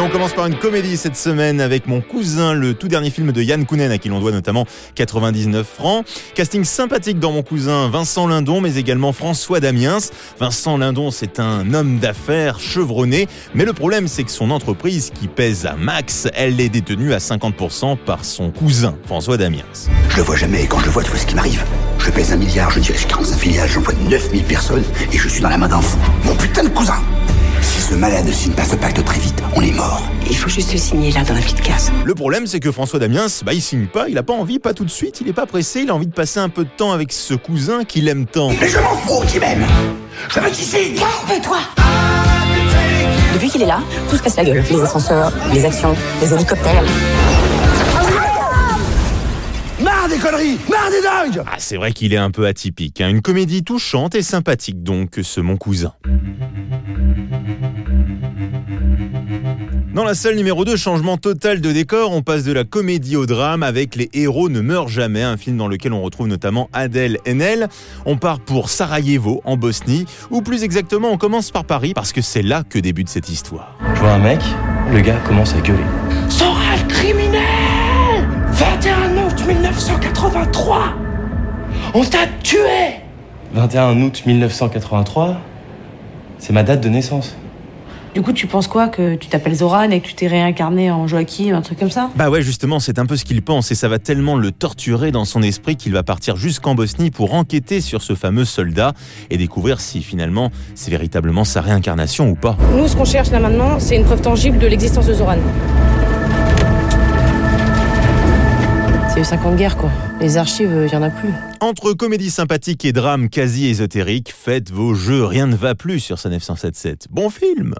On commence par une comédie cette semaine avec Mon cousin, le tout dernier film de Yann Kounen à qui l'on doit notamment 99 francs. Casting sympathique dans Mon cousin, Vincent Lindon mais également François Damiens. Vincent Lindon c'est un homme d'affaires chevronné mais le problème c'est que son entreprise qui pèse à max, elle est détenue à 50% par son cousin François Damiens. Je le vois jamais et quand je le vois tu vois ce qui m'arrive. Je pèse un milliard, je dirige 45 filiales, j'emploie 9000 personnes et je suis dans la main d'un fou. Mon putain de cousin malade ne signe pas ce pacte très vite, on est mort. Il faut juste le signer là dans la petite case. Le problème, c'est que François Damiens, bah, il signe pas, il a pas envie, pas tout de suite, il est pas pressé, il a envie de passer un peu de temps avec ce cousin qu'il aime tant. Mais je m'en fous qui m'aime Je veux qu'il Calme-toi Depuis qu'il est là, tout se casse la gueule. Les ascenseurs, les actions, les hélicoptères. Marre des conneries Marre des dingues Ah, c'est vrai qu'il est un peu atypique. Hein. Une comédie touchante et sympathique donc, ce Mon Cousin. Dans la salle numéro 2, changement total de décor, on passe de la comédie au drame avec Les héros ne meurent jamais, un film dans lequel on retrouve notamment Adèle Haenel. On part pour Sarajevo, en Bosnie, ou plus exactement, on commence par Paris parce que c'est là que débute cette histoire. Je vois un mec, le gars commence à gueuler. Sora le criminel 21 août 1983 On t'a tué 21 août 1983, c'est ma date de naissance. Du coup, tu penses quoi Que tu t'appelles Zoran et que tu t'es réincarné en Joachim, un truc comme ça? Bah ouais, justement, c'est un peu ce qu'il pense et ça va tellement le torturer dans son esprit qu'il va partir jusqu'en Bosnie pour enquêter sur ce fameux soldat et découvrir si finalement c'est véritablement sa réincarnation ou pas. Nous, ce qu'on cherche là maintenant, c'est une preuve tangible de l'existence de Zoran. C'est eu 5 ans de guerre, quoi. Les archives, il y en a plus. Entre comédie sympathique et drame quasi ésotérique, faites vos jeux, rien ne va plus sur sa 977. Bon film